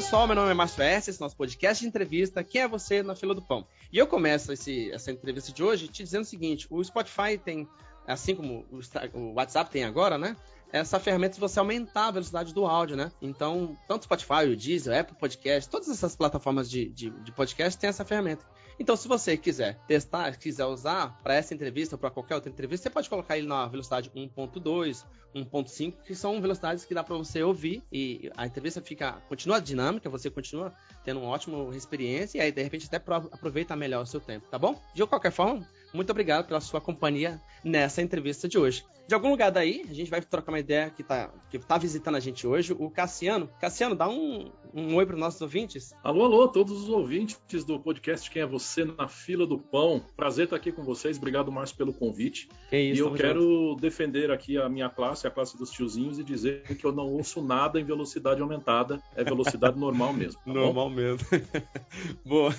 pessoal, meu nome é Márcio S, esse é nosso podcast de entrevista. Quem é você na fila do pão? E eu começo esse, essa entrevista de hoje te dizendo o seguinte: o Spotify tem, assim como o, WhatsApp tem agora, né? essa ferramenta de você aumentar a velocidade do áudio, né? Então, tanto o Spotify, o Deezer, o Apple Podcast, todas essas plataformas de, de, de podcast têm essa ferramenta. Então, se você quiser testar, quiser usar para essa entrevista ou para qualquer outra entrevista, você pode colocar ele na velocidade 1.2, 1.5, que são velocidades que dá para você ouvir e a entrevista fica continua dinâmica, você continua tendo uma ótima experiência e aí de repente até aproveita melhor o seu tempo, tá bom? De qualquer forma, muito obrigado pela sua companhia nessa entrevista de hoje. De algum lugar daí, a gente vai trocar uma ideia que tá, que tá visitando a gente hoje, o Cassiano. Cassiano, dá um, um oi para os nossos ouvintes. Alô, alô, todos os ouvintes do podcast Quem é Você na Fila do Pão. Prazer estar aqui com vocês. Obrigado, Márcio, pelo convite. Isso, e eu quero junto. defender aqui a minha classe, a classe dos tiozinhos, e dizer que eu não ouço nada em velocidade aumentada. É velocidade normal mesmo. Tá normal bom? mesmo. Boa.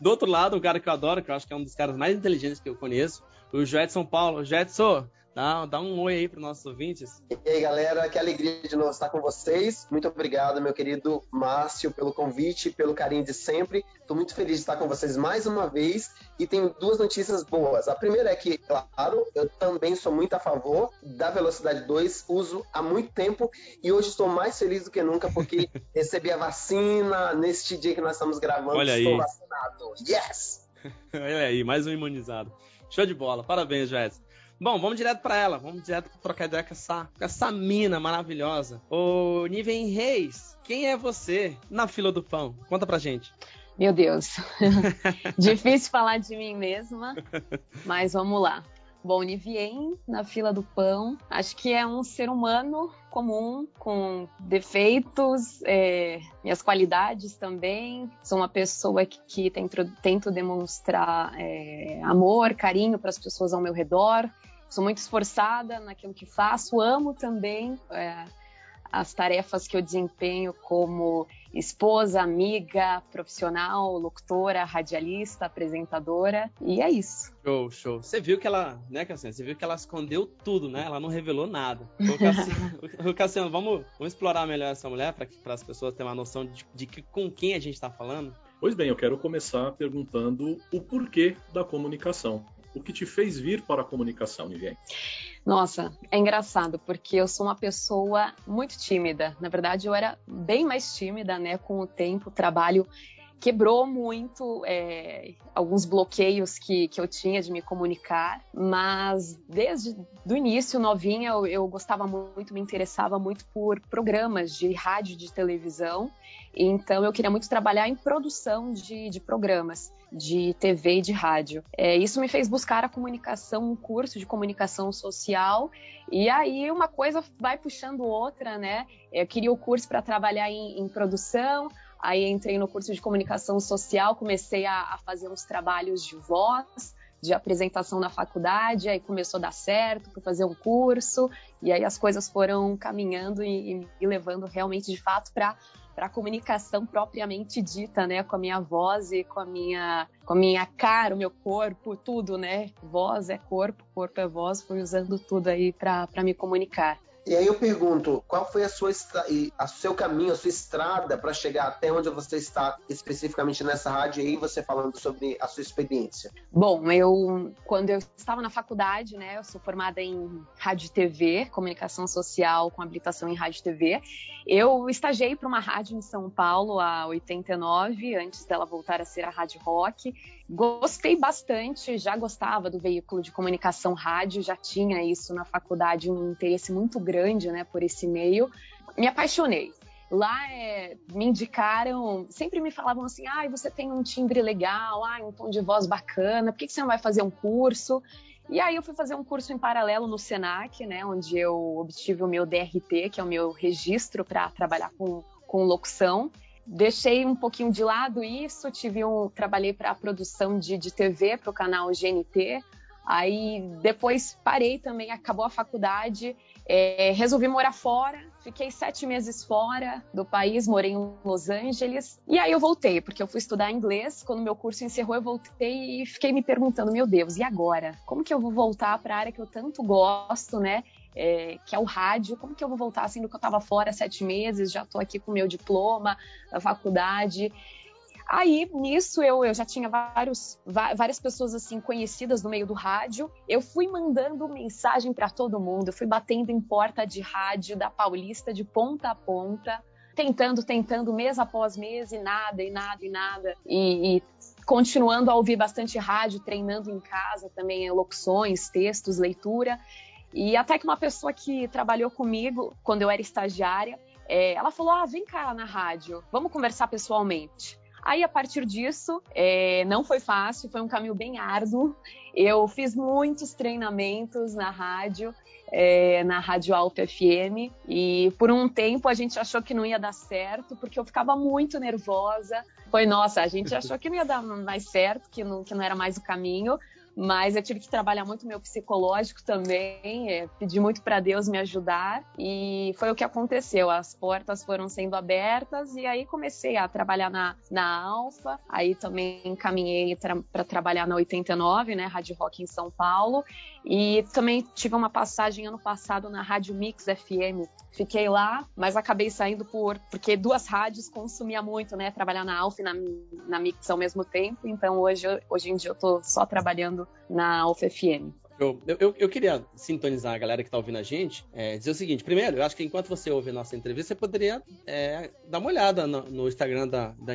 Do outro lado, um cara que eu adoro, que eu acho que é um dos caras mais inteligentes que eu conheço, o Jetson Paulo. Jetson, Dá, dá um oi aí para nossos ouvintes. E aí, galera, que alegria de novo estar com vocês. Muito obrigado, meu querido Márcio, pelo convite, pelo carinho de sempre. Estou muito feliz de estar com vocês mais uma vez e tenho duas notícias boas. A primeira é que, claro, eu também sou muito a favor da velocidade 2, uso há muito tempo e hoje estou mais feliz do que nunca porque recebi a vacina neste dia que nós estamos gravando. Olha estou aí. vacinado. Yes! Olha aí, mais um imunizado. Show de bola. Parabéns, Jéssica. Bom, vamos direto para ela. Vamos direto pra trocar ideia com essa, com essa mina maravilhosa. Ô, Niven Reis, quem é você na fila do pão? Conta pra gente. Meu Deus. Difícil falar de mim mesma, mas vamos lá. Bom, Nivien, na fila do pão, acho que é um ser humano comum, com defeitos, é, minhas qualidades também. Sou uma pessoa que, que tento, tento demonstrar é, amor, carinho para as pessoas ao meu redor. Sou muito esforçada naquilo que faço, amo também é, as tarefas que eu desempenho como esposa, amiga, profissional, locutora, radialista, apresentadora, e é isso. Show, show. Você viu que ela, né, Cassiano? Você viu que ela escondeu tudo, né? Ela não revelou nada. Ô, Cassiano, Cassiano vamos, vamos explorar melhor essa mulher para as pessoas terem uma noção de, de que, com quem a gente está falando? Pois bem, eu quero começar perguntando o porquê da comunicação. O que te fez vir para a comunicação, Nivien? Nossa, é engraçado, porque eu sou uma pessoa muito tímida. Na verdade, eu era bem mais tímida, né? Com o tempo, trabalho quebrou muito é, alguns bloqueios que, que eu tinha de me comunicar, mas desde o início, novinha, eu, eu gostava muito, me interessava muito por programas de rádio, de televisão, então eu queria muito trabalhar em produção de, de programas de TV e de rádio. É, isso me fez buscar a comunicação, um curso de comunicação social, e aí uma coisa vai puxando outra, né? Eu queria o curso para trabalhar em, em, produção, aí entrei no curso de comunicação social, comecei a, a fazer uns trabalhos de voz, de apresentação na faculdade, aí começou a dar certo, fui fazer um curso, e aí as coisas foram caminhando e, e me levando realmente de fato para para comunicação propriamente dita, né, com a minha voz e com a minha, com a minha cara, o meu corpo, tudo, né? Voz é corpo, corpo é voz, fui usando tudo aí para me comunicar. E aí eu pergunto, qual foi a sua a seu caminho, a sua estrada para chegar até onde você está especificamente nessa rádio e aí você falando sobre a sua experiência? Bom, eu quando eu estava na faculdade, né, eu sou formada em rádio e TV, comunicação social com habilitação em rádio e TV. Eu estagiei para uma rádio em São Paulo há 89, antes dela voltar a ser a Rádio Rock. Gostei bastante, já gostava do veículo de comunicação rádio, já tinha isso na faculdade, um interesse muito grande né, por esse meio. Me apaixonei. Lá é, me indicaram, sempre me falavam assim: ah, você tem um timbre legal, ah, um tom de voz bacana, por que, que você não vai fazer um curso? E aí eu fui fazer um curso em paralelo no Senac, né, onde eu obtive o meu DRT, que é o meu registro para trabalhar com, com locução deixei um pouquinho de lado isso, tive um, trabalhei para a produção de, de TV para o canal GNT. Aí depois parei também, acabou a faculdade, é, resolvi morar fora, fiquei sete meses fora do país, morei em Los Angeles, e aí eu voltei, porque eu fui estudar inglês. Quando meu curso encerrou, eu voltei e fiquei me perguntando: meu Deus, e agora? Como que eu vou voltar para a área que eu tanto gosto, né? É, que é o rádio. Como que eu vou voltar sendo que eu estava fora sete meses, já estou aqui com meu diploma da faculdade. Aí, nisso, eu, eu já tinha vários, várias pessoas assim conhecidas no meio do rádio. Eu fui mandando mensagem para todo mundo, eu fui batendo em porta de rádio da Paulista de ponta a ponta, tentando, tentando, mês após mês, e nada, e nada, e nada. E, e continuando a ouvir bastante rádio, treinando em casa também, locuções, textos, leitura. E até que uma pessoa que trabalhou comigo quando eu era estagiária, é, ela falou: Ah, vem cá na rádio, vamos conversar pessoalmente. Aí, a partir disso, é, não foi fácil, foi um caminho bem árduo. Eu fiz muitos treinamentos na rádio, é, na Rádio Alto FM, e por um tempo a gente achou que não ia dar certo, porque eu ficava muito nervosa. Foi, nossa, a gente achou que não ia dar mais certo, que não, que não era mais o caminho, mas eu tive que trabalhar muito meu psicológico também, é, pedir muito para Deus me ajudar e foi o que aconteceu. As portas foram sendo abertas e aí comecei a trabalhar na, na Alfa, aí também encaminhei tra para trabalhar na 89, né, Rádio Rock em São Paulo, e também tive uma passagem ano passado na Rádio Mix FM. Fiquei lá, mas acabei saindo por porque duas rádios consumia muito, né? Trabalhar na Alfa e na, na Mix ao mesmo tempo. Então hoje, hoje em dia eu tô só trabalhando na Alfa FM. Eu, eu, eu, queria sintonizar a galera que está ouvindo a gente, é, dizer o seguinte: primeiro, eu acho que enquanto você ouve a nossa entrevista, você poderia é, dar uma olhada no, no Instagram da, da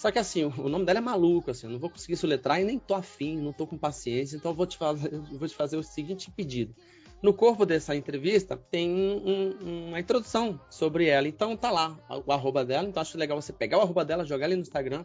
só que assim, o nome dela é maluco, assim, eu não vou conseguir soletrar e nem tô afim, não tô com paciência, então eu vou te fazer, vou te fazer o seguinte pedido. No corpo dessa entrevista tem um, uma introdução sobre ela, então tá lá o arroba dela, então acho legal você pegar o arroba dela, jogar ali no Instagram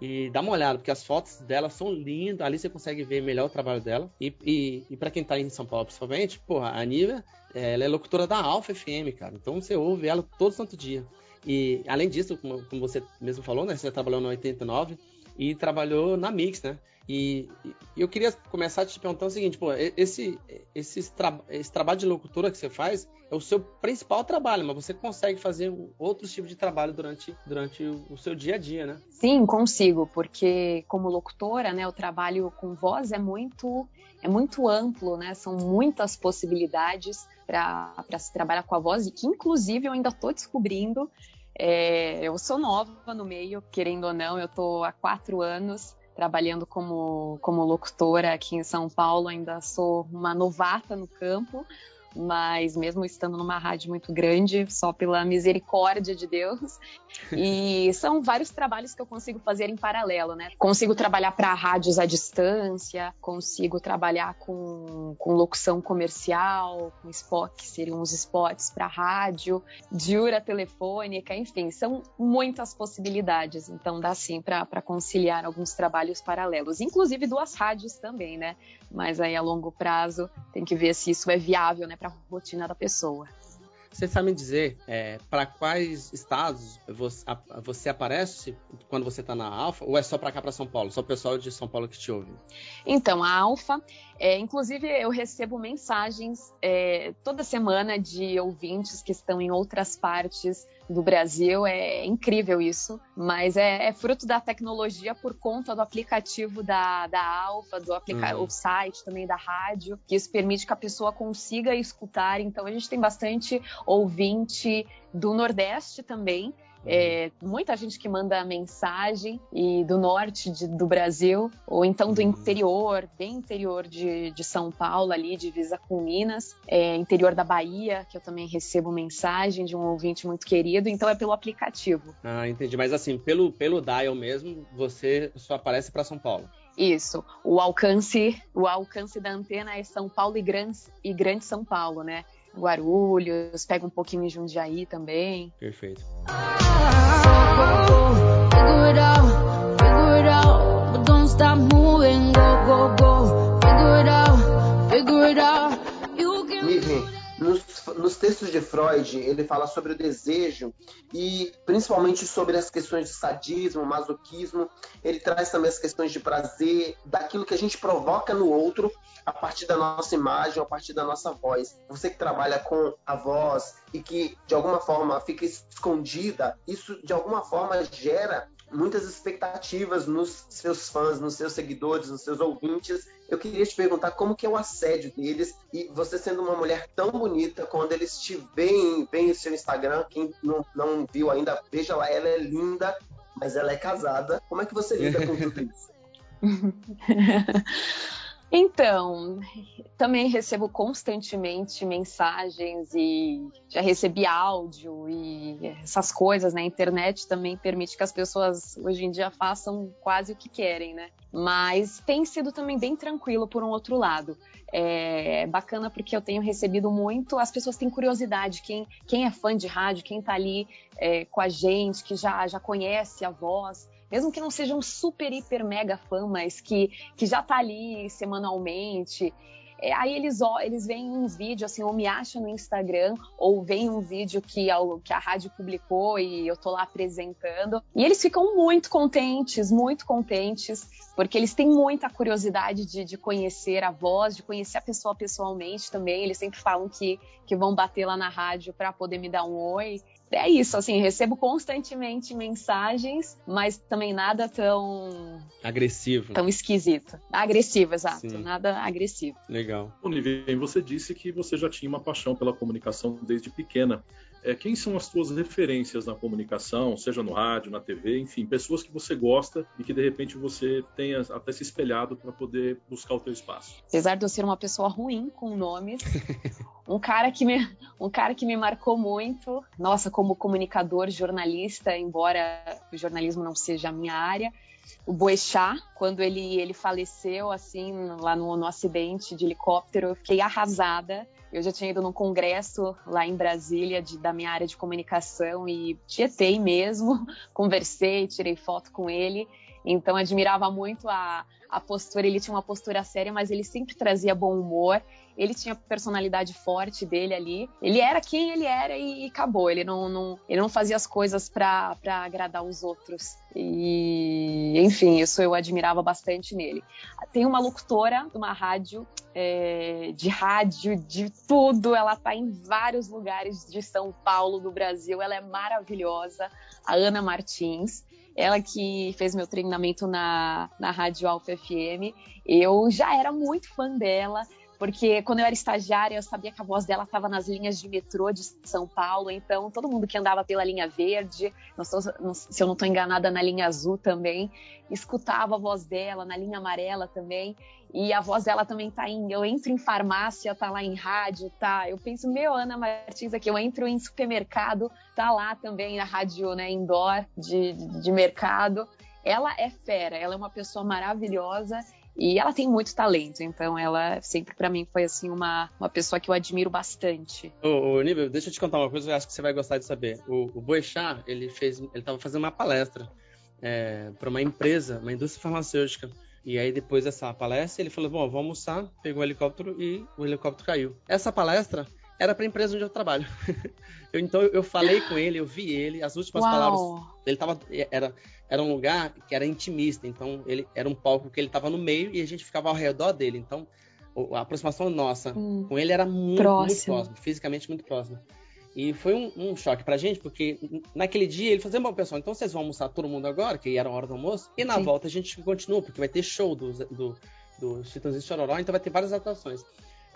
e dar uma olhada, porque as fotos dela são lindas, ali você consegue ver melhor o trabalho dela. E, e, e para quem tá em São Paulo, principalmente, porra, a Nívia, ela é locutora da Alfa FM, cara, então você ouve ela todo santo dia. E além disso, como, como, você mesmo falou, né? Você trabalhou no 89 e trabalhou na Mix, né? E, e eu queria começar te perguntando o seguinte, pô, esse, esse, tra esse trabalho de locutora que você faz é o seu principal trabalho, mas você consegue fazer outros tipos de trabalho durante, durante o seu dia a dia, né? Sim, consigo, porque como locutora, né, o trabalho com voz é muito é muito amplo, né? São muitas possibilidades para se trabalhar com a voz e que inclusive eu ainda estou descobrindo é, eu sou nova no meio, querendo ou não, eu estou há quatro anos trabalhando como, como locutora aqui em São Paulo, ainda sou uma novata no campo, mas mesmo estando numa rádio muito grande, só pela misericórdia de Deus. E são vários trabalhos que eu consigo fazer em paralelo, né? Consigo trabalhar para rádios à distância, consigo trabalhar com, com locução comercial, com spot, que seriam os spots para rádio, diura telefônica, enfim, são muitas possibilidades. Então dá sim para conciliar alguns trabalhos paralelos, inclusive duas rádios também, né? Mas aí a longo prazo tem que ver se isso é viável, né, para a rotina da pessoa. Você sabe me dizer é, para quais estados você, a, você, aparece quando você está na Alfa ou é só para cá, para São Paulo? Só o pessoal de São Paulo que te ouve? Então, a Alfa, é, inclusive eu recebo mensagens é, toda semana de ouvintes que estão em outras partes do Brasil. É incrível isso, mas é, é, fruto da tecnologia por conta do aplicativo da, da Alfa, do aplica uhum. o site também da rádio, que isso permite que a pessoa consiga escutar. Então a gente tem bastante ouvinte do Nordeste também, é, muita gente que manda mensagem e do norte de, do Brasil, ou então do uhum. interior, bem interior de, de São Paulo, ali, divisa com Minas, é, interior da Bahia, que eu também recebo mensagem de um ouvinte muito querido, então é pelo aplicativo. Ah, entendi. Mas assim, pelo, pelo dial mesmo, você só aparece para São Paulo. Isso. O alcance, o alcance da antena é São Paulo e Grande, e Grande São Paulo, né? Guarulhos, pega um pouquinho em Jundiaí também. Perfeito. Niven, nos, nos, textos de Freud, ele fala sobre o desejo e principalmente sobre as questões de sadismo, masoquismo. Ele traz também as questões de prazer, daquilo que a gente provoca no outro a partir da nossa imagem, a partir da nossa voz. Você que trabalha com a voz e que de alguma forma fica escondida, isso de alguma forma gera muitas expectativas nos seus fãs, nos seus seguidores, nos seus ouvintes. Eu queria te perguntar como que é o assédio deles e você sendo uma mulher tão bonita, quando eles te veem, veem o seu Instagram, quem não, não viu ainda, veja lá, ela é linda, mas ela é casada. Como é que você lida com tudo isso? Então, também recebo constantemente mensagens e já recebi áudio e essas coisas, né? A internet também permite que as pessoas hoje em dia façam quase o que querem, né? Mas tem sido também bem tranquilo por um outro lado. É bacana porque eu tenho recebido muito, as pessoas têm curiosidade, quem, quem é fã de rádio, quem tá ali é, com a gente, que já, já conhece a voz, mesmo que não seja um super, hiper, mega fã, mas que, que já tá ali semanalmente. É, aí eles, ó, eles veem um vídeo, assim, ou me acham no Instagram, ou veem um vídeo que a, que a rádio publicou e eu tô lá apresentando. E eles ficam muito contentes, muito contentes, porque eles têm muita curiosidade de, de conhecer a voz, de conhecer a pessoa pessoalmente também. Eles sempre falam que, que vão bater lá na rádio para poder me dar um oi é isso, assim, recebo constantemente mensagens, mas também nada tão. Agressivo. Tão esquisito. Agressivo, exato. Sim. Nada agressivo. Legal. Olivia, você disse que você já tinha uma paixão pela comunicação desde pequena. É, quem são as suas referências na comunicação, seja no rádio, na TV, enfim, pessoas que você gosta e que de repente você tenha até se espelhado para poder buscar o teu espaço? Apesar de eu ser uma pessoa ruim com nomes, um cara que me, um cara que me marcou muito, nossa, como comunicador, jornalista, embora o jornalismo não seja a minha área, o Boechat, quando ele, ele faleceu, assim, lá no, no acidente de helicóptero, eu fiquei arrasada eu já tinha ido num congresso lá em Brasília de, da minha área de comunicação e tietei mesmo, conversei, tirei foto com ele. Então admirava muito a, a postura. Ele tinha uma postura séria, mas ele sempre trazia bom humor ele tinha a personalidade forte dele ali. Ele era quem ele era e, acabou. Ele não, não, ele não fazia as coisas para agradar os outros. E, enfim, isso eu admirava bastante nele. Tem uma locutora de uma rádio, é, de rádio, de tudo. Ela tá em vários lugares de São Paulo, do Brasil. Ela é maravilhosa, a Ana Martins ela que fez meu treinamento na, na Rádio Alfa FM. Eu já era muito fã dela, porque quando eu era estagiária, eu sabia que a voz dela estava nas linhas de metrô de São Paulo, então todo mundo que andava pela linha verde, se eu não estou enganada, na linha azul também, escutava a voz dela, na linha amarela também, e a voz dela também tá em. Eu entro em farmácia, tá lá em rádio, tá. Eu penso, meu, Ana Martins aqui, eu entro em supermercado, tá lá também na rádio né, indoor de, de mercado. Ela é fera, ela é uma pessoa maravilhosa e ela tem muito talento, então ela sempre para mim foi assim uma, uma pessoa que eu admiro bastante. Ô, ô Nível, deixa eu te contar uma coisa, eu acho que você vai gostar de saber. O, o Boechat, ele fez, ele tava fazendo uma palestra é, para uma empresa, uma indústria farmacêutica. E aí, depois dessa palestra, ele falou: Bom, vamos almoçar. Pegou o helicóptero e o helicóptero caiu. Essa palestra era para a empresa onde eu trabalho. eu, então, eu falei com ele, eu vi ele, as últimas Uau. palavras. Ele tava. Era, era um lugar que era intimista, então ele era um palco que ele estava no meio e a gente ficava ao redor dele. Então a aproximação nossa hum, com ele era muito próximo, fisicamente muito próximo. E foi um, um, choque pra gente, porque naquele dia ele falou: bom, pessoal, então vocês vão almoçar todo mundo agora, que era a hora do almoço, e na Sim. volta a gente continua, porque vai ter show do, do, do Chitãozinho Chororó, então vai ter várias atrações.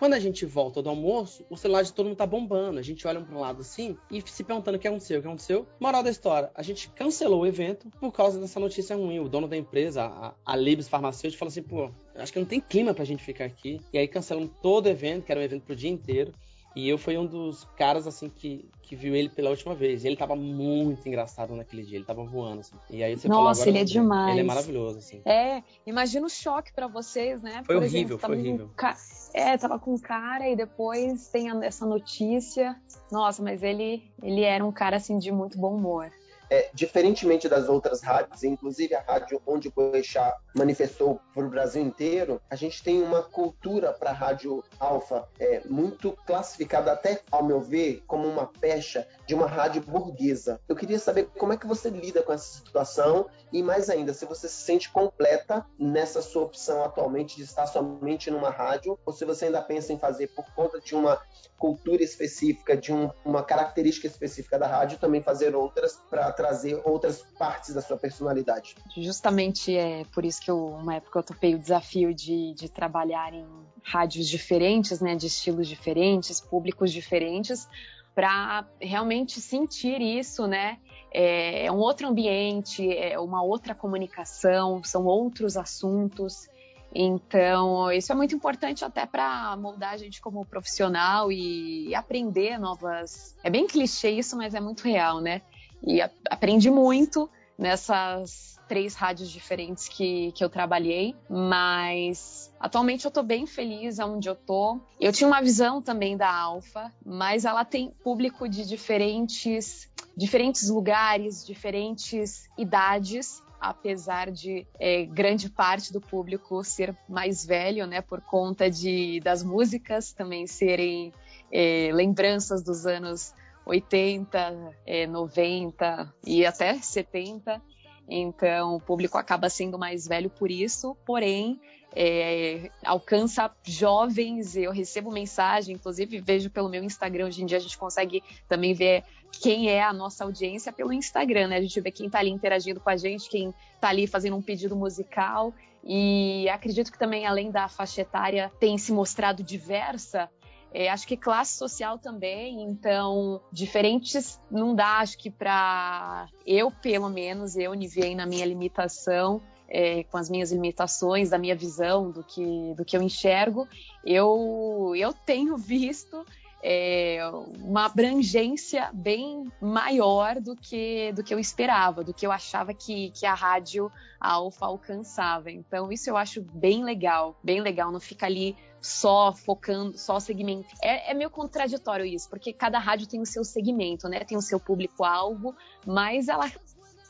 Quando a gente volta do almoço, o celular de todo mundo tá bombando. A gente olha um para um lado assim e se perguntando o que aconteceu, o que aconteceu. Moral da história, a gente cancelou o evento por causa dessa notícia ruim. O dono da empresa, a, a Libs Farmacêutica, falou assim, pô, acho que não tem clima pra gente ficar aqui. E aí cancelamos todo o evento, que era um evento pro dia inteiro. E eu fui um dos caras, assim, que, que viu ele pela última vez. E ele tava muito engraçado naquele dia, ele tava voando, assim. E aí você Nossa, falou, ele é demais. Ele é maravilhoso, assim. É, imagina o choque para vocês, né? Foi Por horrível, exemplo, foi horrível. Ca... É, tava com cara e depois tem essa notícia. Nossa, mas ele, ele era um cara, assim, de muito bom humor é, diferentemente das outras rádios, inclusive a rádio onde o Boechat manifestou para o Brasil inteiro, a gente tem uma cultura para a rádio alfa é, muito classificada, até ao meu ver, como uma pecha de uma rádio burguesa. Eu queria saber como é que você lida com essa situação e, mais ainda, se você se sente completa nessa sua opção atualmente de estar somente numa rádio ou se você ainda pensa em fazer por conta de uma cultura específica, de um, uma característica específica da rádio, também fazer outras para trazer outras partes da sua personalidade? Justamente é por isso que eu, uma época eu topei o desafio de, de trabalhar em rádios diferentes, né, de estilos diferentes, públicos diferentes, para realmente sentir isso, né? É, é um outro ambiente, é uma outra comunicação, são outros assuntos. Então, isso é muito importante até para moldar a gente como profissional e aprender novas. É bem clichê isso, mas é muito real, né? E a aprendi muito nessas três rádios diferentes que, que eu trabalhei, mas atualmente eu estou bem feliz onde eu tô. Eu tinha uma visão também da Alfa, mas ela tem público de diferentes, diferentes lugares, diferentes idades apesar de é, grande parte do público ser mais velho, né, por conta de das músicas também serem é, lembranças dos anos 80, é, 90 e até 70. Então, o público acaba sendo mais velho por isso, porém, é, alcança jovens. Eu recebo mensagem, inclusive vejo pelo meu Instagram. Hoje em dia a gente consegue também ver quem é a nossa audiência pelo Instagram, né? A gente vê quem está ali interagindo com a gente, quem está ali fazendo um pedido musical. E acredito que também, além da faixa etária, tem se mostrado diversa. É, acho que classe social também, então diferentes não dá, acho que para eu pelo menos eu nivelei na minha limitação é, com as minhas limitações, da minha visão, do que, do que eu enxergo, eu, eu tenho visto é, uma abrangência bem maior do que, do que eu esperava, do que eu achava que, que a rádio Alfa alcançava. Então, isso eu acho bem legal, bem legal, não fica ali só focando, só segmento. É, é meio contraditório isso, porque cada rádio tem o seu segmento, né? Tem o seu público-alvo, mas ela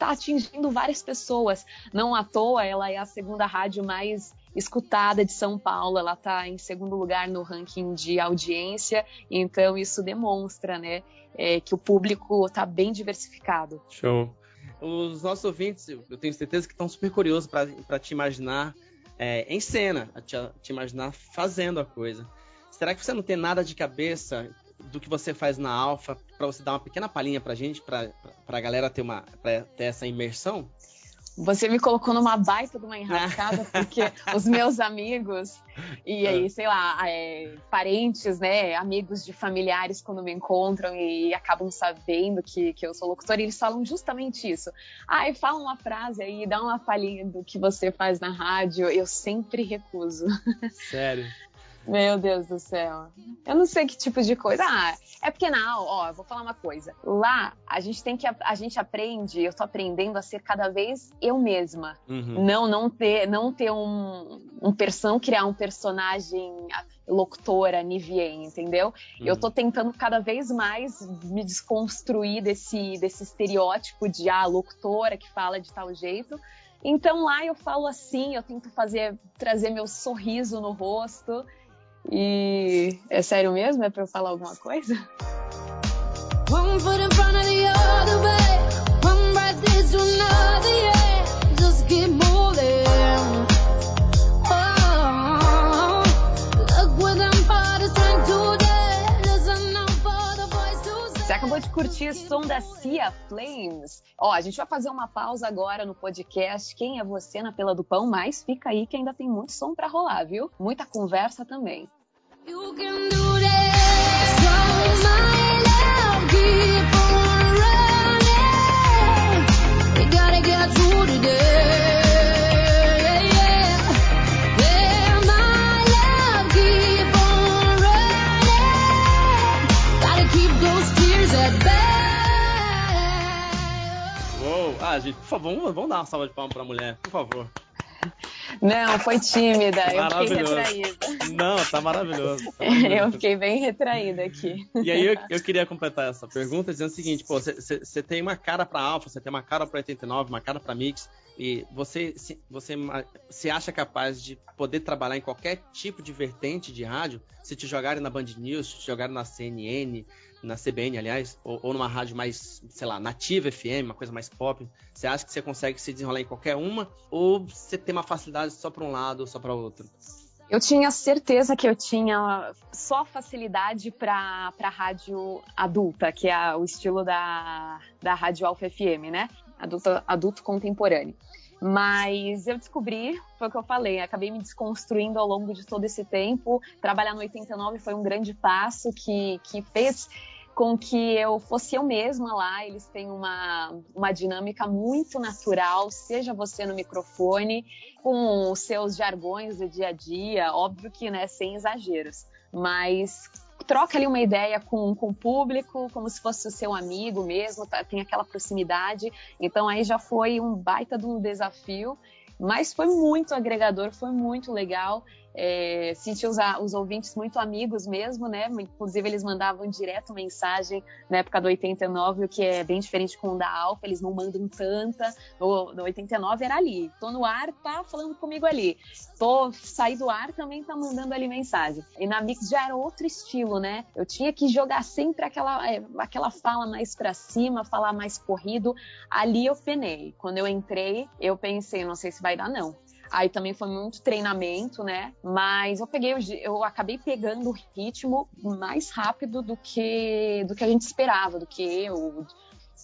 está atingindo várias pessoas. Não à toa, ela é a segunda rádio mais escutada de São Paulo, ela está em segundo lugar no ranking de audiência, então isso demonstra, né, é, que o público está bem diversificado. Show. Os nossos ouvintes, eu tenho certeza que estão super curiosos para te imaginar é, em cena, te, te imaginar fazendo a coisa. Será que você não tem nada de cabeça do que você faz na Alfa, para você dar uma pequena palhinha pra gente, pra, pra galera ter, uma, ter essa imersão? Você me colocou numa baita de uma enrascada, porque os meus amigos e aí, sei lá, é, parentes, né, amigos de familiares quando me encontram e acabam sabendo que, que eu sou locutora, eles falam justamente isso. Ah, e fala uma frase aí, dá uma palhinha do que você faz na rádio, eu sempre recuso. Sério? Meu Deus do céu. Eu não sei que tipo de coisa. Ah, é porque não, ó, vou falar uma coisa. Lá, a gente tem que. A gente aprende, eu tô aprendendo a ser cada vez eu mesma. Uhum. Não, não ter, não ter um, um person, criar um personagem locutora, Nivien, entendeu? Uhum. Eu tô tentando cada vez mais me desconstruir desse, desse estereótipo de ah, locutora que fala de tal jeito. Então lá eu falo assim, eu tento fazer, trazer meu sorriso no rosto. E é sério mesmo? É pra eu falar alguma coisa? One foot in front of the other way, one right another, yeah. Acabou de curtir som da Cia Flames. Ó, a gente vai fazer uma pausa agora no podcast Quem é Você na Pela do Pão, mas fica aí que ainda tem muito som para rolar, viu? Muita conversa também. You can do love, keep on running. We gotta get through today. Gente, por favor, vamos, vamos dar uma salva de palmas pra mulher, por favor. Não, foi tímida. Eu fiquei retraída. Não, tá maravilhoso. Tá maravilhoso. eu fiquei bem retraída aqui. E aí eu, eu queria completar essa pergunta dizendo o seguinte: pô, você tem uma cara para Alpha, você tem uma cara para 89, uma cara para Mix, e você se, você se acha capaz de poder trabalhar em qualquer tipo de vertente de rádio? Se te jogarem na Band News, se te jogarem na CNN, na CBN, aliás, ou, ou, numa rádio mais, sei lá, nativa FM, uma coisa mais pop, você acha que você consegue se desenrolar em qualquer uma? Ou você tem uma facilidade só para um lado ou só para outro? Eu tinha certeza que eu tinha só facilidade para rádio adulta, que é o estilo da, da rádio Alfa FM, né? Adulto, adulto contemporâneo. Mas eu descobri, foi o que eu falei, acabei me desconstruindo ao longo de todo esse tempo. Trabalhar no 89 foi um grande passo que, que fez com que eu fosse eu mesma lá. Eles têm uma, uma dinâmica muito natural, seja você no microfone, com os seus jargões do dia a dia, óbvio que né, sem exageros, mas troca ali uma ideia com, com o público, como se fosse o seu amigo mesmo, tá, tem aquela proximidade. Então aí já foi um baita de um desafio, mas foi muito agregador, foi muito legal é, senti os, os, ouvintes muito amigos mesmo, né? Inclusive, eles mandavam direto mensagem na época do 89, o que é bem diferente com o da Alfa, eles não mandam tanta. No, no 89 era ali, tô no ar, tá falando comigo ali. Tô saí do ar, também tá mandando ali mensagem. E na Mix já era outro estilo, né? Eu tinha que jogar sempre aquela, é, aquela fala mais para cima, falar mais corrido. Ali eu penei. Quando eu entrei, eu pensei, não sei se vai dar, não. Aí também foi muito treinamento, né? Mas eu peguei, eu acabei pegando o ritmo mais rápido do que do que a gente esperava, do que eu,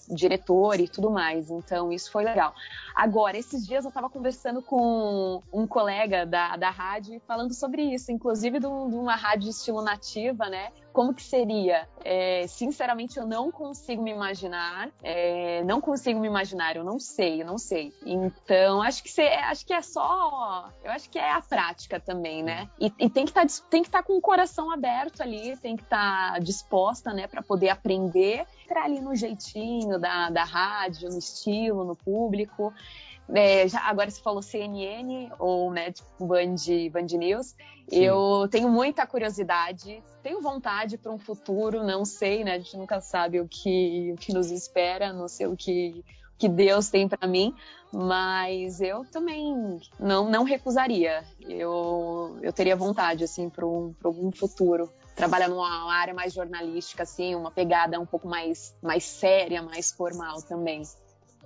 diretor e tudo mais. Então, isso foi legal. Agora, esses dias eu estava conversando com um colega da, da rádio falando sobre isso, inclusive de, uma rádio estilo nativa, né? Como que seria? É, sinceramente, eu não consigo me imaginar. É, não consigo me imaginar, eu não sei, eu não sei. Então, acho que, cê, acho que é só. Eu acho que é a prática também, né? E, e tem que tá, estar tá com o coração aberto ali, tem que estar tá disposta, né, para poder aprender, entrar ali no jeitinho da, da rádio, no estilo, no público. É, já, agora você falou CNN ou né, tipo Band, Band News. Sim. Eu tenho muita curiosidade, tenho vontade para um futuro, não sei, né? A gente nunca sabe o que, o que nos espera, não sei o que, que Deus tem para mim, mas eu também não, não recusaria. Eu, eu teria vontade, assim, para um, um futuro. Trabalhar numa área mais jornalística, assim, uma pegada um pouco mais, mais séria, mais formal também.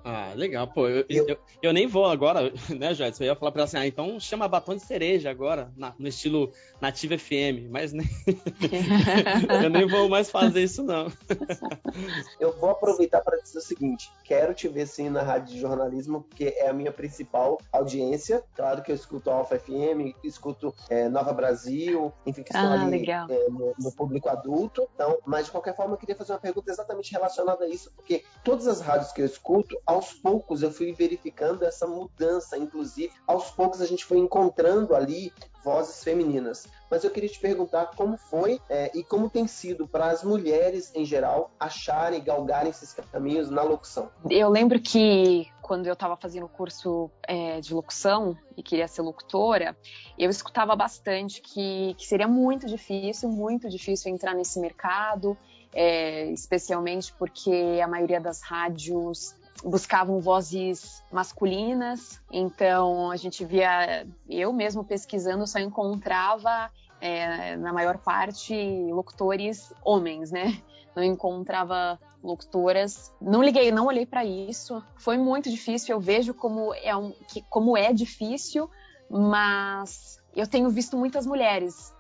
Ah, legal, pô. Eu, eu... eu, eu nem vou agora, né, Joyce? Eu ia falar pra ela assim, ah, então chama batom de cereja agora, na, no estilo Nativa FM, mas nem... eu nem vou mais fazer isso, não. eu vou aproveitar para dizer o seguinte: quero te ver sim na rádio de jornalismo, porque é a minha principal audiência. Claro que eu escuto Alfa FM, escuto é, Nova Brasil, enfim, que ah, ali é, no, no, público adulto. Então, mas de qualquer forma, eu queria fazer uma pergunta exatamente relacionada a isso, porque todas as rádios que eu escuto, aos poucos eu fui verificando essa mudança, inclusive aos poucos a gente foi encontrando ali vozes femininas. Mas eu queria te perguntar como foi é, e como tem sido para as mulheres em geral acharem e galgarem esses caminhos na locução. Eu lembro que quando eu estava fazendo o curso é, de locução e queria ser locutora, eu escutava bastante que, que seria muito difícil, muito difícil entrar nesse mercado, é, especialmente porque a maioria das rádios buscavam vozes masculinas, então a gente via, eu mesmo pesquisando, só encontrava é, na maior parte locutores homens, né? Não encontrava locutoras. Não liguei, não olhei para isso. Foi muito difícil. Eu vejo como é, um, que, como é difícil, mas eu tenho visto muitas mulheres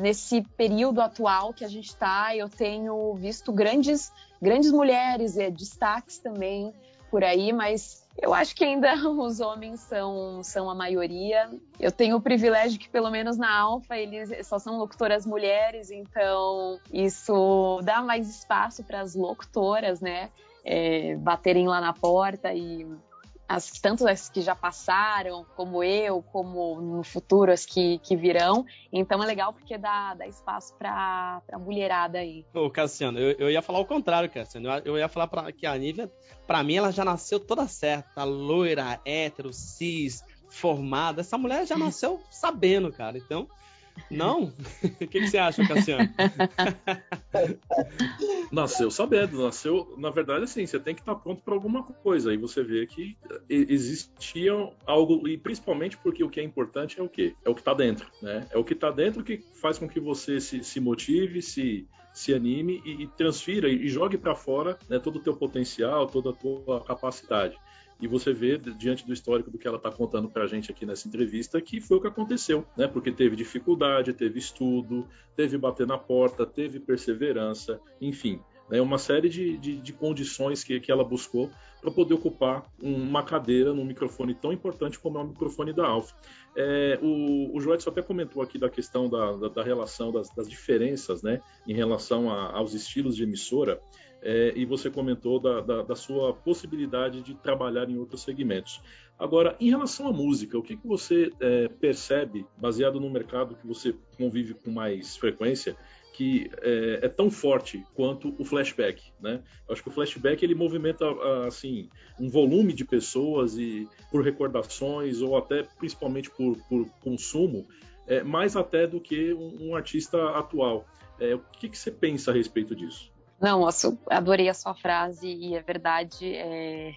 nesse período atual que a gente está. Eu tenho visto grandes, grandes mulheres, é, destaques também por aí, mas eu acho que ainda os homens são, são a maioria. Eu tenho o privilégio que, pelo menos na Alfa, eles só são locutoras mulheres, então isso dá mais espaço para as locutoras, né? É, baterem lá na porta e as, tanto as que já passaram, como eu, como no futuro as que, que virão. Então é legal porque dá, dá espaço pra, pra mulherada aí. Ô, Cassiano, eu, eu ia falar o contrário, Cassiano. Eu, eu ia falar pra, que a Nívia, pra mim, ela já nasceu toda certa. Loira, hétero, cis, formada. Essa mulher já nasceu sabendo, cara. Então, não? O que, que, você acha, Cassiano? nasceu sabendo, nasceu. Na verdade, assim, você tem que estar pronto para alguma coisa. Aí você vê que existia algo, e principalmente porque o que é importante é o quê? É o que está dentro, né? É o que está dentro que faz com que você se, se motive, se, se anime e, e transfira e, e jogue para fora né, todo o teu potencial, toda a tua capacidade. E você vê, diante do histórico do que ela está contando para a gente aqui nessa entrevista, que foi o que aconteceu, né? Porque teve dificuldade, teve estudo, teve bater na porta, teve perseverança, enfim né, uma série de, de, de condições que, que ela buscou para poder ocupar uma cadeira num microfone tão importante como é o microfone da Alfa. É, o, o Joedson até comentou aqui da questão da, da, da relação, das, das, diferenças né, em relação a, aos estilos de emissora, é, e você comentou da, da, da, sua possibilidade de trabalhar em outros segmentos. Agora, em relação à música, o que, que você é, percebe, baseado no mercado que você convive com mais frequência, que é, é, tão forte quanto o flashback, né? Eu acho que o flashback ele movimenta assim um volume de pessoas e por recordações ou até principalmente por, por consumo, é, mais até do que um, um artista atual. É, o que, que, você pensa a respeito disso? Não, eu adorei a sua frase e é verdade. É...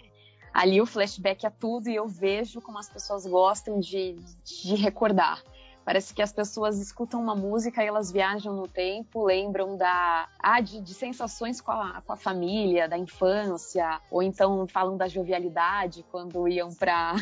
Ali o flashback é tudo e eu vejo como as pessoas gostam de, de recordar. Parece que as pessoas escutam uma música e elas viajam no tempo, lembram da ah, de, de sensações com a, com a família, da infância, ou então falam da jovialidade quando iam para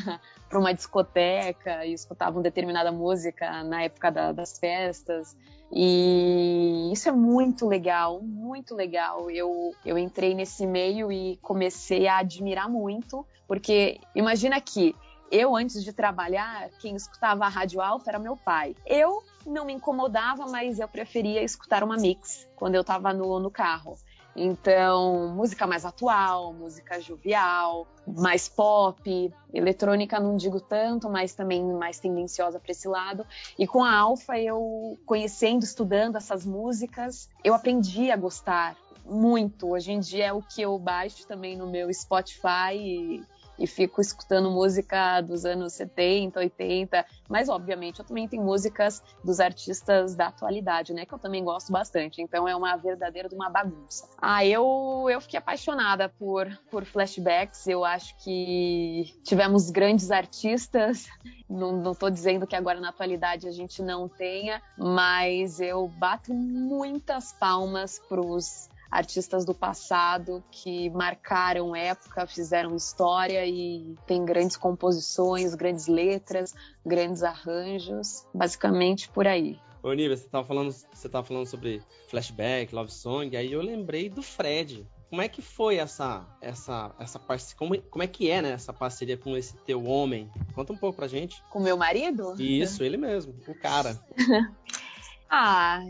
uma discoteca e escutavam determinada música na época da, das festas. E isso é muito legal, muito legal. Eu, eu entrei nesse meio e comecei a admirar muito, porque imagina que eu, antes de trabalhar, quem escutava a Rádio Alfa era meu pai. Eu não me incomodava, mas eu preferia escutar uma mix quando eu estava no, no carro. Então, música mais atual, música jovial, mais pop, eletrônica não digo tanto, mas também mais tendenciosa para esse lado. E com a Alfa, eu conhecendo, estudando essas músicas, eu aprendi a gostar muito. Hoje em dia é o que eu baixo também no meu Spotify e fico escutando música dos anos 70, 80, mas obviamente eu também tenho músicas dos artistas da atualidade, né, que eu também gosto bastante. Então é uma verdadeira de uma bagunça. Ah, eu eu fiquei apaixonada por por flashbacks. Eu acho que tivemos grandes artistas. Não, não tô dizendo que agora na atualidade a gente não tenha, mas eu bato muitas palmas pros artistas do passado que marcaram época, fizeram história e tem grandes composições, grandes letras, grandes arranjos, basicamente por aí. Ô, Nívia, você estava falando, você tava falando sobre flashback, love song, aí eu lembrei do Fred. Como é que foi essa essa essa parceria? Como, como é que é, né, essa parceria com esse teu homem? Conta um pouco pra gente. Com meu marido? Isso, ele mesmo, o cara. ah,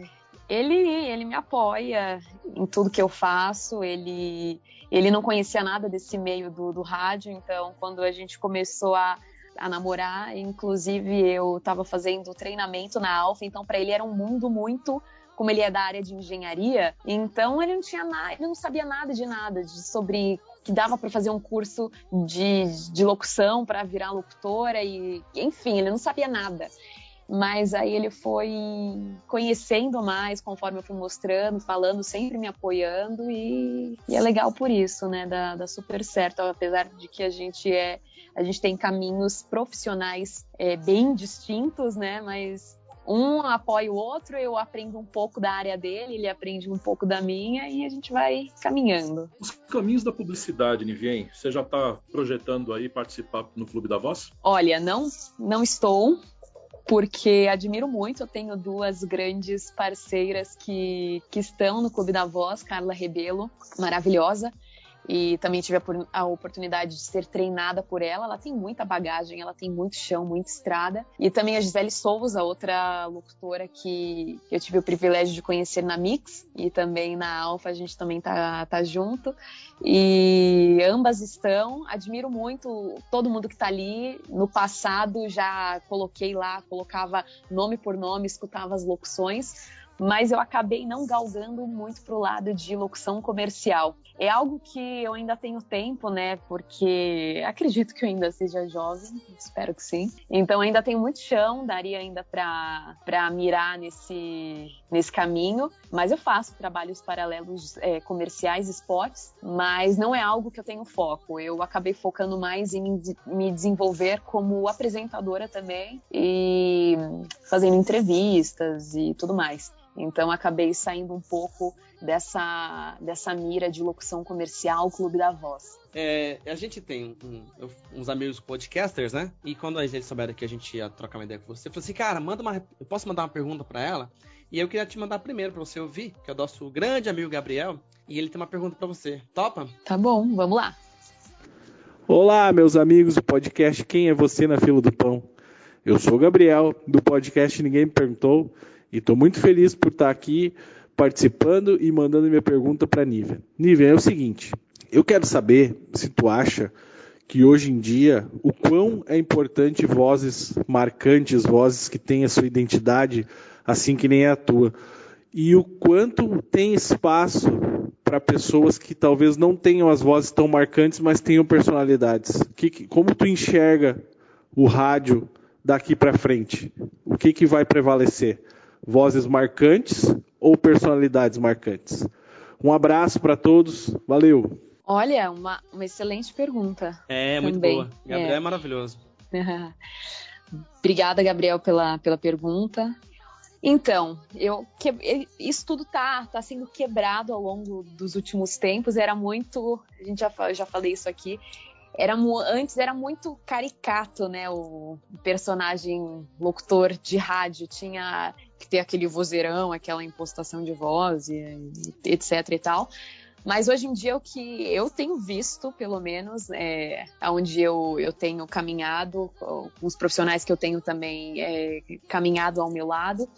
ele, ele me apoia em tudo que eu faço. Ele, ele não conhecia nada desse meio do, do rádio, então quando a gente começou a, a namorar, inclusive eu estava fazendo treinamento na Alfa, então para ele era um mundo muito como ele é da área de engenharia, então ele não tinha nada, ele não sabia nada de nada de, sobre que dava para fazer um curso de, de locução para virar locutora e enfim, ele não sabia nada mas aí ele foi conhecendo mais conforme eu fui mostrando, falando, sempre me apoiando e, e é legal por isso, né? Dá, dá, super certo, apesar de que a gente é, a gente tem caminhos profissionais é, bem distintos, né? Mas um apoia o outro, eu aprendo um pouco da área dele, ele aprende um pouco da minha e a gente vai caminhando. Os caminhos da publicidade, Nivien, você já está projetando aí participar no Clube da Voz? Olha, não, não estou porque admiro muito. Eu tenho duas grandes parceiras que, que estão no Clube da Voz, Carla Rebelo, maravilhosa, e também tive a, oportunidade de ser treinada por ela. Ela tem muita bagagem, ela tem muito chão, muita estrada. E também a Gisele Souza, outra locutora que eu tive o privilégio de conhecer na Mix e também na Alfa, a gente também tá, tá junto. E ambas estão, admiro muito todo mundo que está ali. No passado já coloquei lá, colocava nome por nome, escutava as locuções mas eu acabei não galgando muito para o lado de locução comercial. É algo que eu ainda tenho tempo, né? Porque acredito que eu ainda seja jovem, espero que sim. Então ainda tenho muito chão, daria ainda para mirar nesse, nesse caminho. Mas eu faço trabalhos paralelos é, comerciais, spots, mas não é algo que eu tenho foco. Eu acabei focando mais em me desenvolver como apresentadora também e fazendo entrevistas e tudo mais. Então acabei saindo um pouco dessa, dessa mira de locução comercial Clube da Voz. É, a gente tem um, uns amigos podcasters, né? E quando eles souberam que a gente ia trocar uma ideia com você, eu falei assim, cara, manda uma, eu posso mandar uma pergunta para ela? E eu queria te mandar primeiro para você ouvir, que é o nosso grande amigo Gabriel, e ele tem uma pergunta para você. Topa? Tá bom, vamos lá. Olá, meus amigos do podcast Quem é Você na Fila do Pão? Eu sou o Gabriel, do podcast Ninguém Me Perguntou, e estou muito feliz por estar aqui participando e mandando minha pergunta para a Nívia. Nívia, é o seguinte, eu quero saber se tu acha que hoje em dia o quão é importante vozes marcantes, vozes que têm a sua identidade, assim que nem a tua, e o quanto tem espaço para pessoas que talvez não tenham as vozes tão marcantes, mas tenham personalidades. Que, como tu enxerga o rádio daqui para frente? O que, que vai prevalecer? Vozes marcantes ou personalidades marcantes? Um abraço para todos, valeu! Olha, uma, uma excelente pergunta. É, muito também. boa. Gabriel é, é maravilhoso. Obrigada, Gabriel, pela, pela pergunta. Então, eu que, isso tudo tá, tá sendo quebrado ao longo dos últimos tempos. Era muito, a gente já já falei isso aqui. Era antes era muito caricato, né? O personagem locutor de rádio tinha que ter aquele vozeirão, aquela impostação de voz, e, etc e tal. Mas hoje em dia o que eu tenho visto, pelo menos, é, onde eu, eu tenho caminhado, os profissionais que eu tenho também é, caminhado ao meu lado,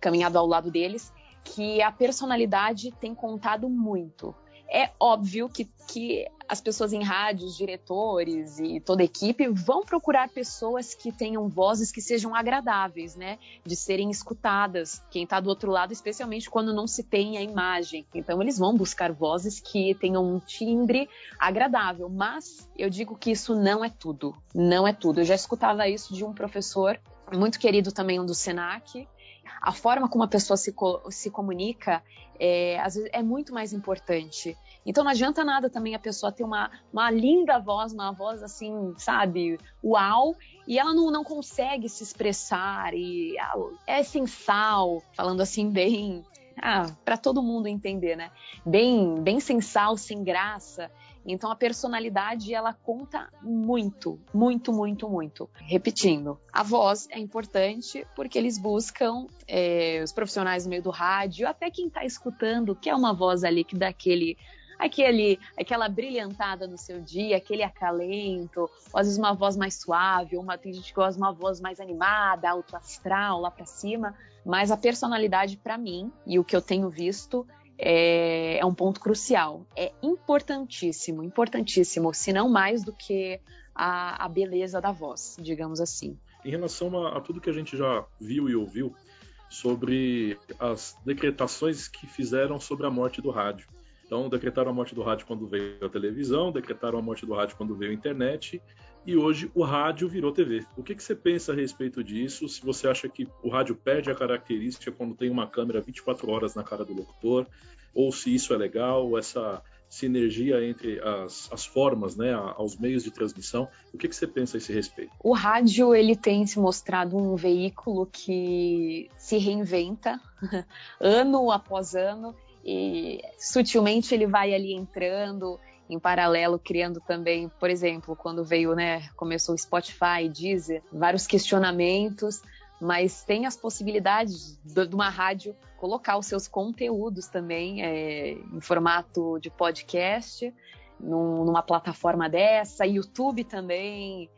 caminhado ao lado deles, que a personalidade tem contado muito. É óbvio que, que as pessoas em rádios, diretores e toda a equipe vão procurar pessoas que tenham vozes que sejam agradáveis, né? De serem escutadas. Quem está do outro lado, especialmente quando não se tem a imagem. Então, eles vão buscar vozes que tenham um timbre agradável. Mas eu digo que isso não é tudo. Não é tudo. Eu já escutava isso de um professor muito querido também, um do Senac, a forma como a pessoa se, co se comunica é, às vezes é muito mais importante. Então não adianta nada também a pessoa ter uma, uma linda voz, uma voz assim, sabe, uau, e ela não, não consegue se expressar e é sem sal, falando assim bem, ah, para todo mundo entender, né? Bem, bem sem sal, sem graça. Então a personalidade ela conta muito, muito, muito, muito. Repetindo, a voz é importante porque eles buscam é, os profissionais no meio do rádio, até quem está escutando, que é uma voz ali que dá aquele aquele, aquela brilhantada no seu dia, aquele acalento, ou às vezes uma voz mais suave, uma, tem gente que gosta de uma voz mais animada, alto astral, lá para cima, mas a personalidade para mim e o que eu tenho visto é, é um ponto crucial. É importantíssimo, importantíssimo, se não mais do que a, a beleza da voz, digamos assim. Em relação a, a tudo que a gente já viu e ouviu sobre as decretações que fizeram sobre a morte do rádio. Então, decretaram a morte do rádio quando veio a televisão, decretaram a morte do rádio quando veio a internet, e hoje o rádio virou TV. O que, que, você pensa a respeito disso? Se você acha que o rádio perde a característica quando tem uma câmera 24 horas na cara do locutor, ou se isso é legal, essa sinergia entre as, as formas, né, aos meios de transmissão. O que, que você pensa a esse respeito? O rádio ele tem se mostrado um veículo que se reinventa ano após ano e sutilmente ele vai ali entrando em paralelo criando também, por exemplo, quando veio, né, começou o Spotify, Deezer, vários questionamentos, mas tem as possibilidades de uma rádio colocar os seus conteúdos também é, em formato de podcast, num, numa plataforma dessa, YouTube também,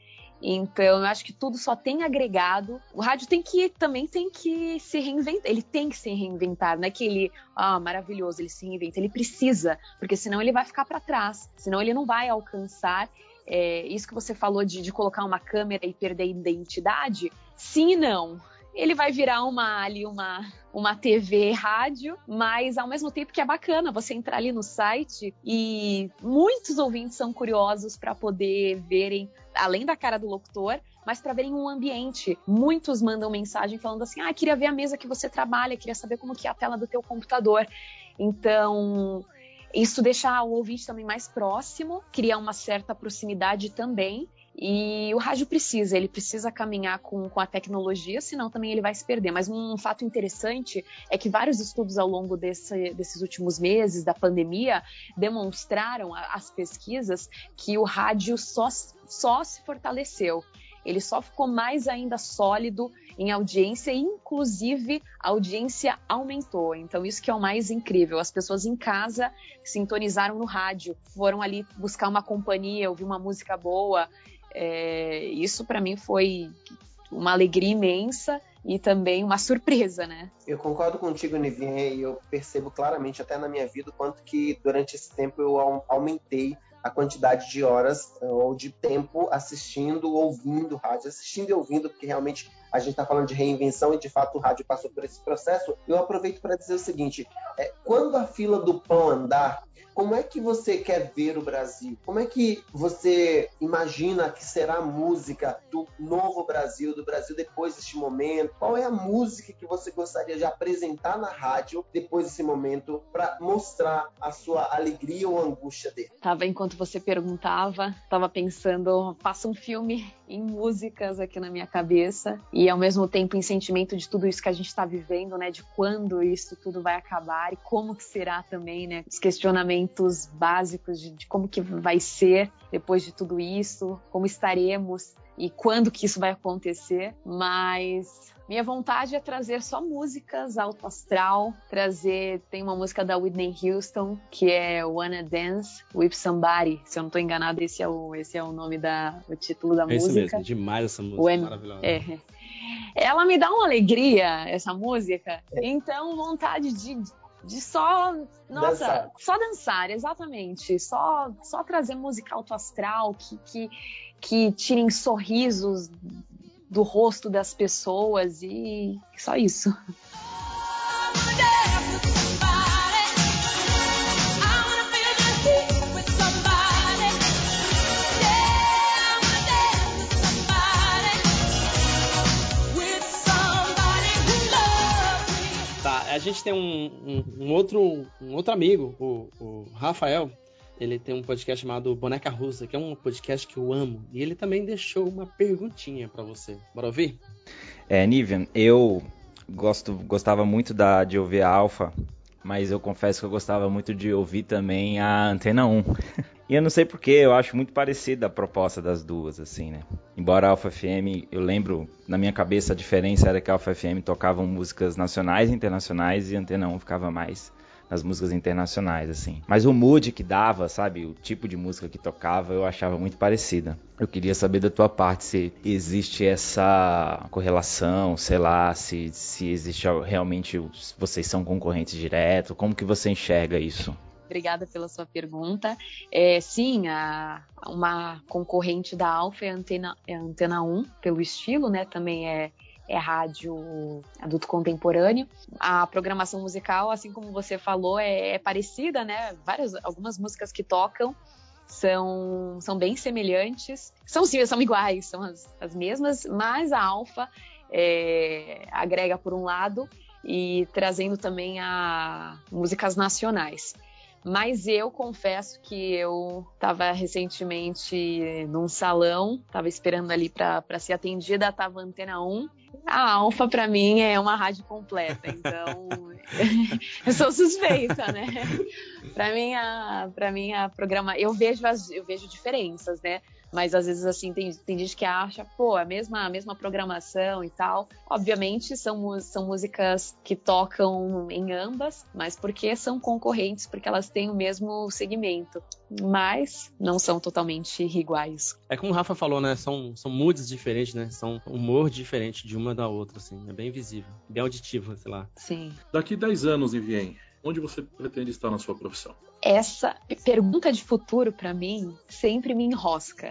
então, eu acho que tudo só tem agregado. O rádio tem que também tem que se reinventar. Ele tem que se reinventar, não é que ele, ah, maravilhoso, ele se reinventa. Ele precisa, porque senão ele vai ficar para trás. Senão ele não vai alcançar é, isso que você falou de, de colocar uma câmera e perder a identidade. Sim e não ele vai virar uma ali uma uma TV rádio, mas ao mesmo tempo que é bacana você entrar ali no site e muitos ouvintes são curiosos para poder verem além da cara do locutor, mas para verem um ambiente. Muitos mandam mensagem falando assim: "Ah, queria ver a mesa que você trabalha, queria saber como que é a tela do teu computador". Então, isso deixa o ouvinte também mais próximo, cria uma certa proximidade também E o rádio precisa, ele precisa caminhar com, com a tecnologia, senão também ele vai se perder. Mas um, fato interessante é que vários estudos ao longo desse, desses últimos meses da pandemia demonstraram, as pesquisas, que o rádio só, só se fortaleceu ele só ficou mais ainda sólido em audiência, e inclusive a audiência aumentou. Então, isso que é o mais incrível. As pessoas em casa sintonizaram no rádio, foram ali buscar uma companhia, ouvir uma música boa. É, isso para mim foi uma alegria imensa e também uma surpresa, né? Eu concordo contigo, Nivien, e eu percebo claramente até na minha vida o quanto que durante esse tempo eu aumentei a quantidade de horas eh, ou de tempo assistindo, ouvindo rádio, assistindo e ouvindo, porque realmente a gente está falando de reinvenção e de fato o rádio passou por esse processo. Eu aproveito para dizer o seguinte: é, quando a fila do pão andar, como é que você quer ver o Brasil? Como é que você imagina que será a música do novo Brasil, do Brasil depois deste momento? Qual é a música que você gostaria de apresentar na rádio depois desse momento para mostrar a sua alegria ou angústia dele? Tava enquanto você perguntava, tava pensando, passa um filme em músicas aqui na minha cabeça e ao mesmo tempo em sentimento de tudo isso que a gente está vivendo, né? De quando isso tudo vai acabar e como que será também, né? Os questionamentos básicos de, de como que vai ser depois de tudo isso, como estaremos e quando que isso vai acontecer, mas minha vontade é trazer só músicas alto astral, trazer, tem uma música da Whitney Houston, que é Wanna Dance with Somebody, se eu não estou enganada, esse é o, esse é o nome da, o título da é música. Isso mesmo, demais essa música, When, maravilhosa. É, ela me dá uma alegria, essa música, é. então vontade de de só, nossa, dançar. só dançar, exatamente, só só trazer música alto astral que, que que tirem sorrisos do rosto das pessoas e só isso. Gente tem um, um, um outro, um outro amigo, o, o Rafael, ele tem um podcast chamado Boneca Russa, que é um podcast que eu amo. E ele também deixou uma perguntinha para você. Bora ouvir? É, Nivian, eu gosto, gostava muito da, de ouvir a Alpha, mas eu confesso que eu gostava muito de ouvir também a Antena 1. e eu não sei porquê, eu acho muito parecida a proposta das duas, assim, né? Embora a Alpha FM, eu lembro, na minha cabeça a diferença era que a Alpha FM tocavam músicas nacionais e internacionais e a Antena 1 ficava mais nas músicas internacionais, assim. Mas o mood que dava, sabe, o tipo de música que tocava, eu achava muito parecida. Eu queria saber da tua parte se existe essa correlação, sei lá, se, se existe realmente, vocês são concorrentes direto, como que você enxerga isso? Obrigada pela sua pergunta. É, sim, a, uma concorrente da Alfa é a Antena, é Antena 1, pelo estilo, né? Também é é rádio adulto contemporâneo. A programação musical, assim como você falou, é, é parecida, né? Várias, algumas músicas que tocam são, são bem semelhantes, são sim, são iguais, são as, as mesmas, mas a Alfa é, agrega por um lado e trazendo também a músicas nacionais. Mas eu confesso que eu estava recentemente num salão, estava esperando ali para ser atendida, estava Antena 1 a Alfa, para mim, é uma rádio completa, então eu sou suspeita, né? Para mim, a, pra mim, a programa. Eu vejo, as, eu vejo diferenças, né? Mas às vezes, assim, tem, tem gente que acha, pô, a mesma, a mesma programação e tal. Obviamente, são, são músicas que tocam em ambas, mas porque são concorrentes, porque elas têm o mesmo segmento. Mas não são totalmente iguais. É como o Rafa falou, né? São, são moods diferentes, né? São humor diferente de uma da outra, assim. É bem visível, bem auditivo, sei lá. Sim. Daqui 10 anos, Nivien, onde você pretende estar na sua profissão? Essa pergunta de futuro, para mim, sempre me enrosca.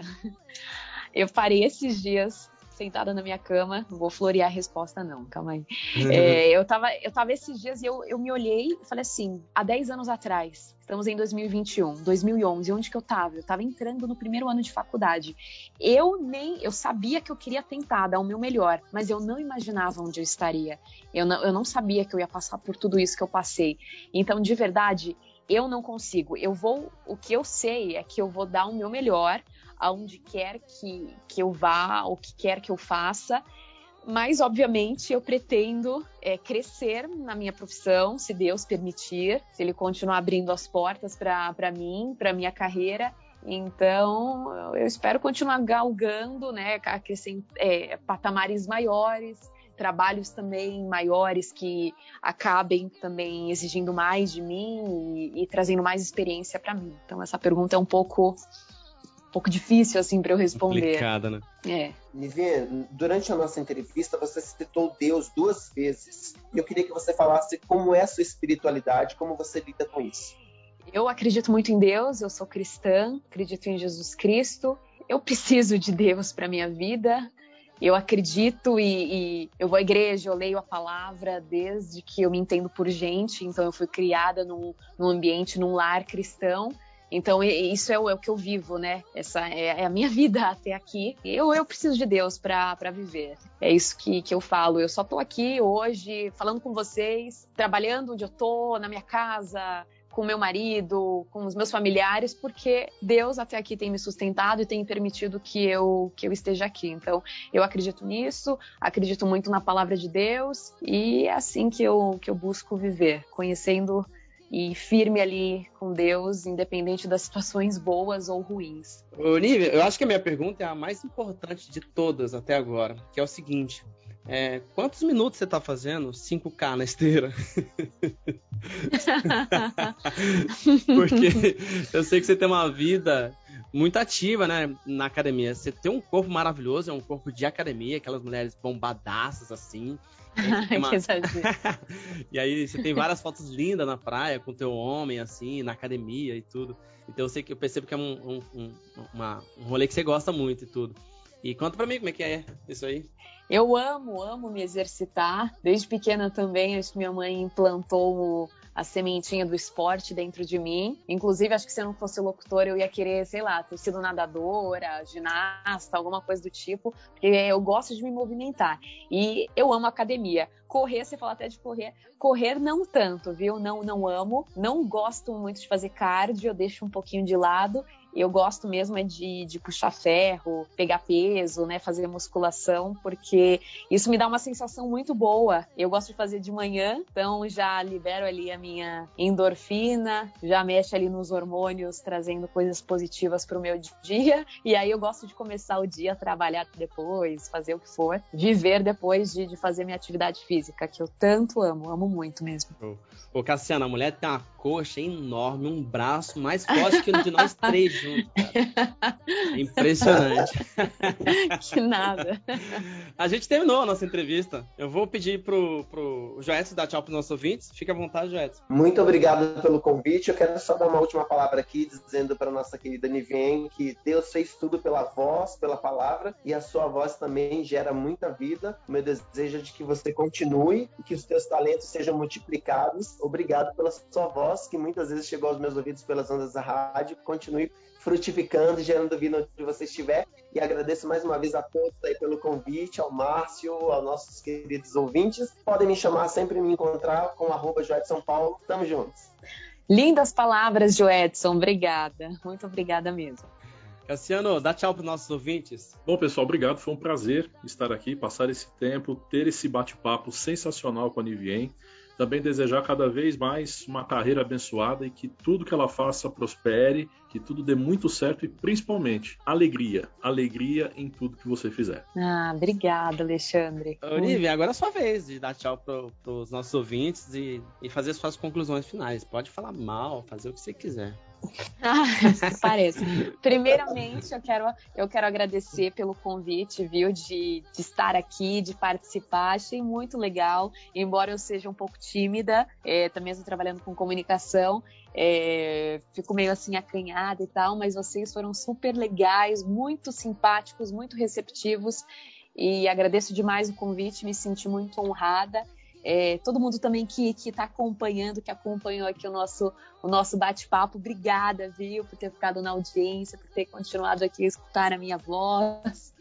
Eu parei esses dias sentada na minha cama, não vou florear a resposta não, calma aí. É, eu, tava, eu tava esses dias e eu, eu me olhei e falei assim, há 10 anos atrás, estamos em 2021, 2011, onde que eu tava? Eu tava entrando no primeiro ano de faculdade. Eu nem, eu sabia que eu queria tentar dar o meu melhor, mas eu não imaginava onde eu estaria. Eu não, eu não sabia que eu ia passar por tudo isso que eu passei. Então, de verdade, eu não consigo. Eu vou, o que eu sei é que eu vou dar o meu melhor aonde quer que, que eu vá, o que quer que eu faça. Mas, obviamente, eu pretendo é, crescer na minha profissão, se Deus permitir, se Ele continuar abrindo as portas para mim, para minha carreira. Então, eu espero continuar galgando, né, é, patamares maiores, trabalhos também maiores que acabem também exigindo mais de mim e, e trazendo mais experiência para mim. Então, essa pergunta é um pouco pouco difícil assim para eu responder. Complicada, né? É. Nivinha, durante a nossa entrevista você citou Deus duas vezes. E eu queria que você falasse como é a sua espiritualidade, como você lida com isso. Eu acredito muito em Deus, eu sou cristã, acredito em Jesus Cristo. Eu preciso de Deus para minha vida. Eu acredito e, e, eu vou à igreja, eu leio a palavra desde que eu me entendo por gente. Então eu fui criada num, num ambiente, num lar cristão. Então, isso é o, é o, que eu vivo, né? Essa é, é, a minha vida até aqui. Eu, eu preciso de Deus para viver. É isso que, que eu falo. Eu só tô aqui hoje falando com vocês, trabalhando onde eu tô, na minha casa, com meu marido, com os meus familiares, porque Deus até aqui tem me sustentado e tem permitido que eu que eu esteja aqui. Então, eu acredito nisso, acredito muito na palavra de Deus e é assim que eu que eu busco viver, conhecendo e firme ali com Deus, independente das situações boas ou ruins. Ô, Nívia, eu acho que a minha pergunta é a mais importante de todas até agora, que é o seguinte: é, quantos minutos você está fazendo 5K na esteira? Porque eu sei que você tem uma vida muito ativa, né, na academia. Você tem um corpo maravilhoso, é um corpo de academia, aquelas mulheres bombadaças assim. Uma... e aí você tem várias fotos lindas na praia com teu homem, assim, na academia e tudo. Então eu sei que eu percebo que é um, um, um, uma, um rolê que você gosta muito e tudo. E conta pra mim como é que é isso aí. Eu amo, amo me exercitar. Desde pequena também, acho que minha mãe implantou a sementinha do esporte dentro de mim. Inclusive, acho que se eu não fosse locutora, eu ia querer, sei lá, ter sido nadadora, ginasta, alguma coisa do tipo, porque eu gosto de me movimentar. E eu amo academia. Correr, você fala até de correr. Correr não tanto, viu? Não, não amo. Não gosto muito de fazer cardio, eu deixo um pouquinho de lado. Eu gosto mesmo é de, de puxar ferro, pegar peso, né, fazer musculação, porque isso me dá uma sensação muito boa. Eu gosto de fazer de manhã, então já libero ali a minha endorfina, já mexe ali nos hormônios, trazendo coisas positivas para o meu dia. E aí eu gosto de começar o dia, trabalhar depois, fazer o que for, viver depois de, de fazer minha atividade física, que eu tanto amo, amo muito mesmo. Ô, Cassiana, a mulher tem uma coxa enorme, um braço mais forte que o de nós três juntos. É impressionante. que nada. A gente terminou a nossa entrevista. Eu vou pedir pro, pro Joetson dar tchau pros nossos ouvintes. Fica à vontade, Joetson. Muito obrigado pelo convite. Eu quero só dar uma última palavra aqui, dizendo para nossa querida Nivien que Deus fez tudo pela voz, pela palavra, e a sua voz também gera muita vida. O meu desejo é de que você continue e que os teus talentos sejam multiplicados. Obrigado pela sua voz que muitas vezes chegou aos meus ouvidos pelas ondas da rádio. Continue frutificando e gerando vida onde você estiver. E agradeço mais uma vez a todos aí pelo convite, ao Márcio, aos nossos queridos ouvintes. Podem me chamar, sempre me encontrar com arroba São Paulo. Tamo juntos. Lindas palavras, Joedson. Obrigada. Muito obrigada mesmo. Cassiano, dá tchau para os nossos ouvintes. Bom, pessoal, obrigado. Foi um prazer estar aqui, passar esse tempo, ter esse bate-papo sensacional com a Nivien. Também desejar cada vez mais uma carreira abençoada e que tudo que ela faça prospere, que tudo dê muito certo e principalmente alegria. Alegria em tudo que você fizer. Ah, obrigada, Alexandre. Olivia, agora é a sua vez de dar tchau para os nossos ouvintes e, e fazer suas conclusões finais. Pode falar mal, fazer o que você quiser. Ah, parece. Primeiramente, eu quero, eu quero agradecer pelo convite, viu, de, de estar aqui, de participar. Achei muito legal, embora eu seja um pouco tímida, é, também estou trabalhando com comunicação, é, fico meio assim acanhada e tal, mas vocês foram super legais, muito simpáticos, muito receptivos e agradeço demais o convite, me senti muito honrada. É, todo mundo também que está acompanhando, que acompanhou aqui o nosso, o nosso bate-papo, obrigada, viu, por ter ficado na audiência, por ter continuado aqui a escutar a minha voz.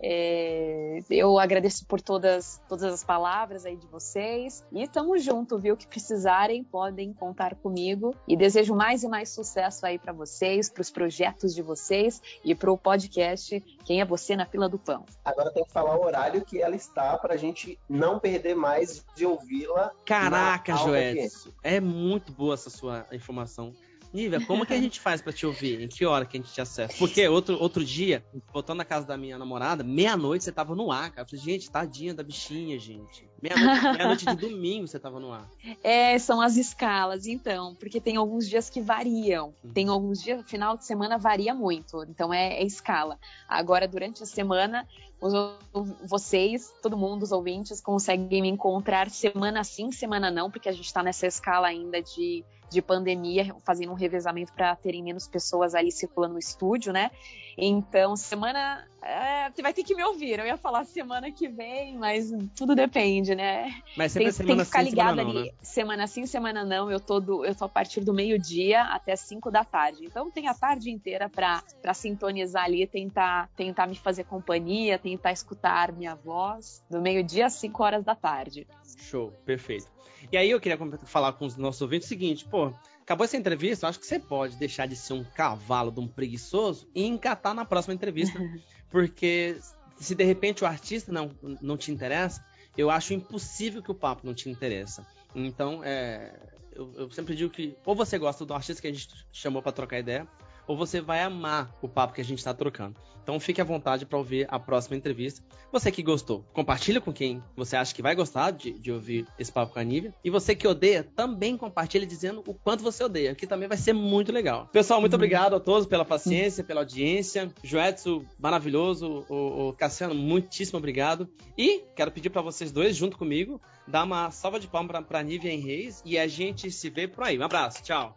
É, eu agradeço por todas, todas as palavras aí de vocês e estamos junto, viu? Que precisarem, podem contar comigo e desejo mais e mais sucesso aí para vocês, para os projetos de vocês e para o podcast Quem é Você na Fila do Pão. Agora tem que falar o horário que ela está para a gente não perder mais de ouvi-la. Caraca, Joel, é muito boa essa sua informação. Nívia, como que a gente faz para te ouvir? Em que hora que a gente te acessa? Porque outro, outro dia, voltando na casa da minha namorada, meia-noite você tava no ar, cara. Eu falei, gente, tadinha da bichinha, gente. Meia-noite meia de domingo você tava no ar. É, são as escalas, então. Porque tem alguns dias que variam. Uhum. Tem alguns dias, final de semana varia muito. Então é, é escala. Agora, durante a semana, os, vocês, todo mundo, os ouvintes, conseguem me encontrar semana sim, semana não, porque a gente tá nessa escala ainda de de pandemia, fazendo um revezamento para terem menos pessoas ali circulando no estúdio, né? Então, semana. É, você vai ter que me ouvir. Eu ia falar semana que vem, mas tudo depende, né? Mas sempre tem, tem que ficar sim, ligado semana ali. Não, né? Semana sim, semana não. Eu tô, do, eu tô a partir do meio-dia até 5 da tarde. Então tem a tarde inteira para sintonizar ali, tentar, tentar me fazer companhia, tentar escutar minha voz. Do meio-dia às 5 horas da tarde. Show, perfeito. E aí eu queria falar com os nossos ouvintes o seguinte, pô, acabou essa entrevista, eu acho que você pode deixar de ser um cavalo de um preguiçoso e encatar na próxima entrevista. porque se de repente o artista não, não te interessa, eu acho impossível que o papo não te interessa. Então, é, eu, eu sempre digo que ou você gosta do artista que a gente chamou para trocar ideia, ou você vai amar o papo que a gente está trocando. Então fique à vontade para ouvir a próxima entrevista. Você que gostou, compartilha com quem você acha que vai gostar de, de ouvir esse papo com a Nívia. E você que odeia, também compartilha dizendo o quanto você odeia, que também vai ser muito legal. Pessoal, muito obrigado a todos pela paciência, pela audiência. Joetsu, maravilhoso. O, o Cassiano, muitíssimo obrigado. E quero pedir para vocês dois, junto comigo, dar uma salva de palmas para Nívia em Reis e a gente se vê por aí. Um abraço, tchau.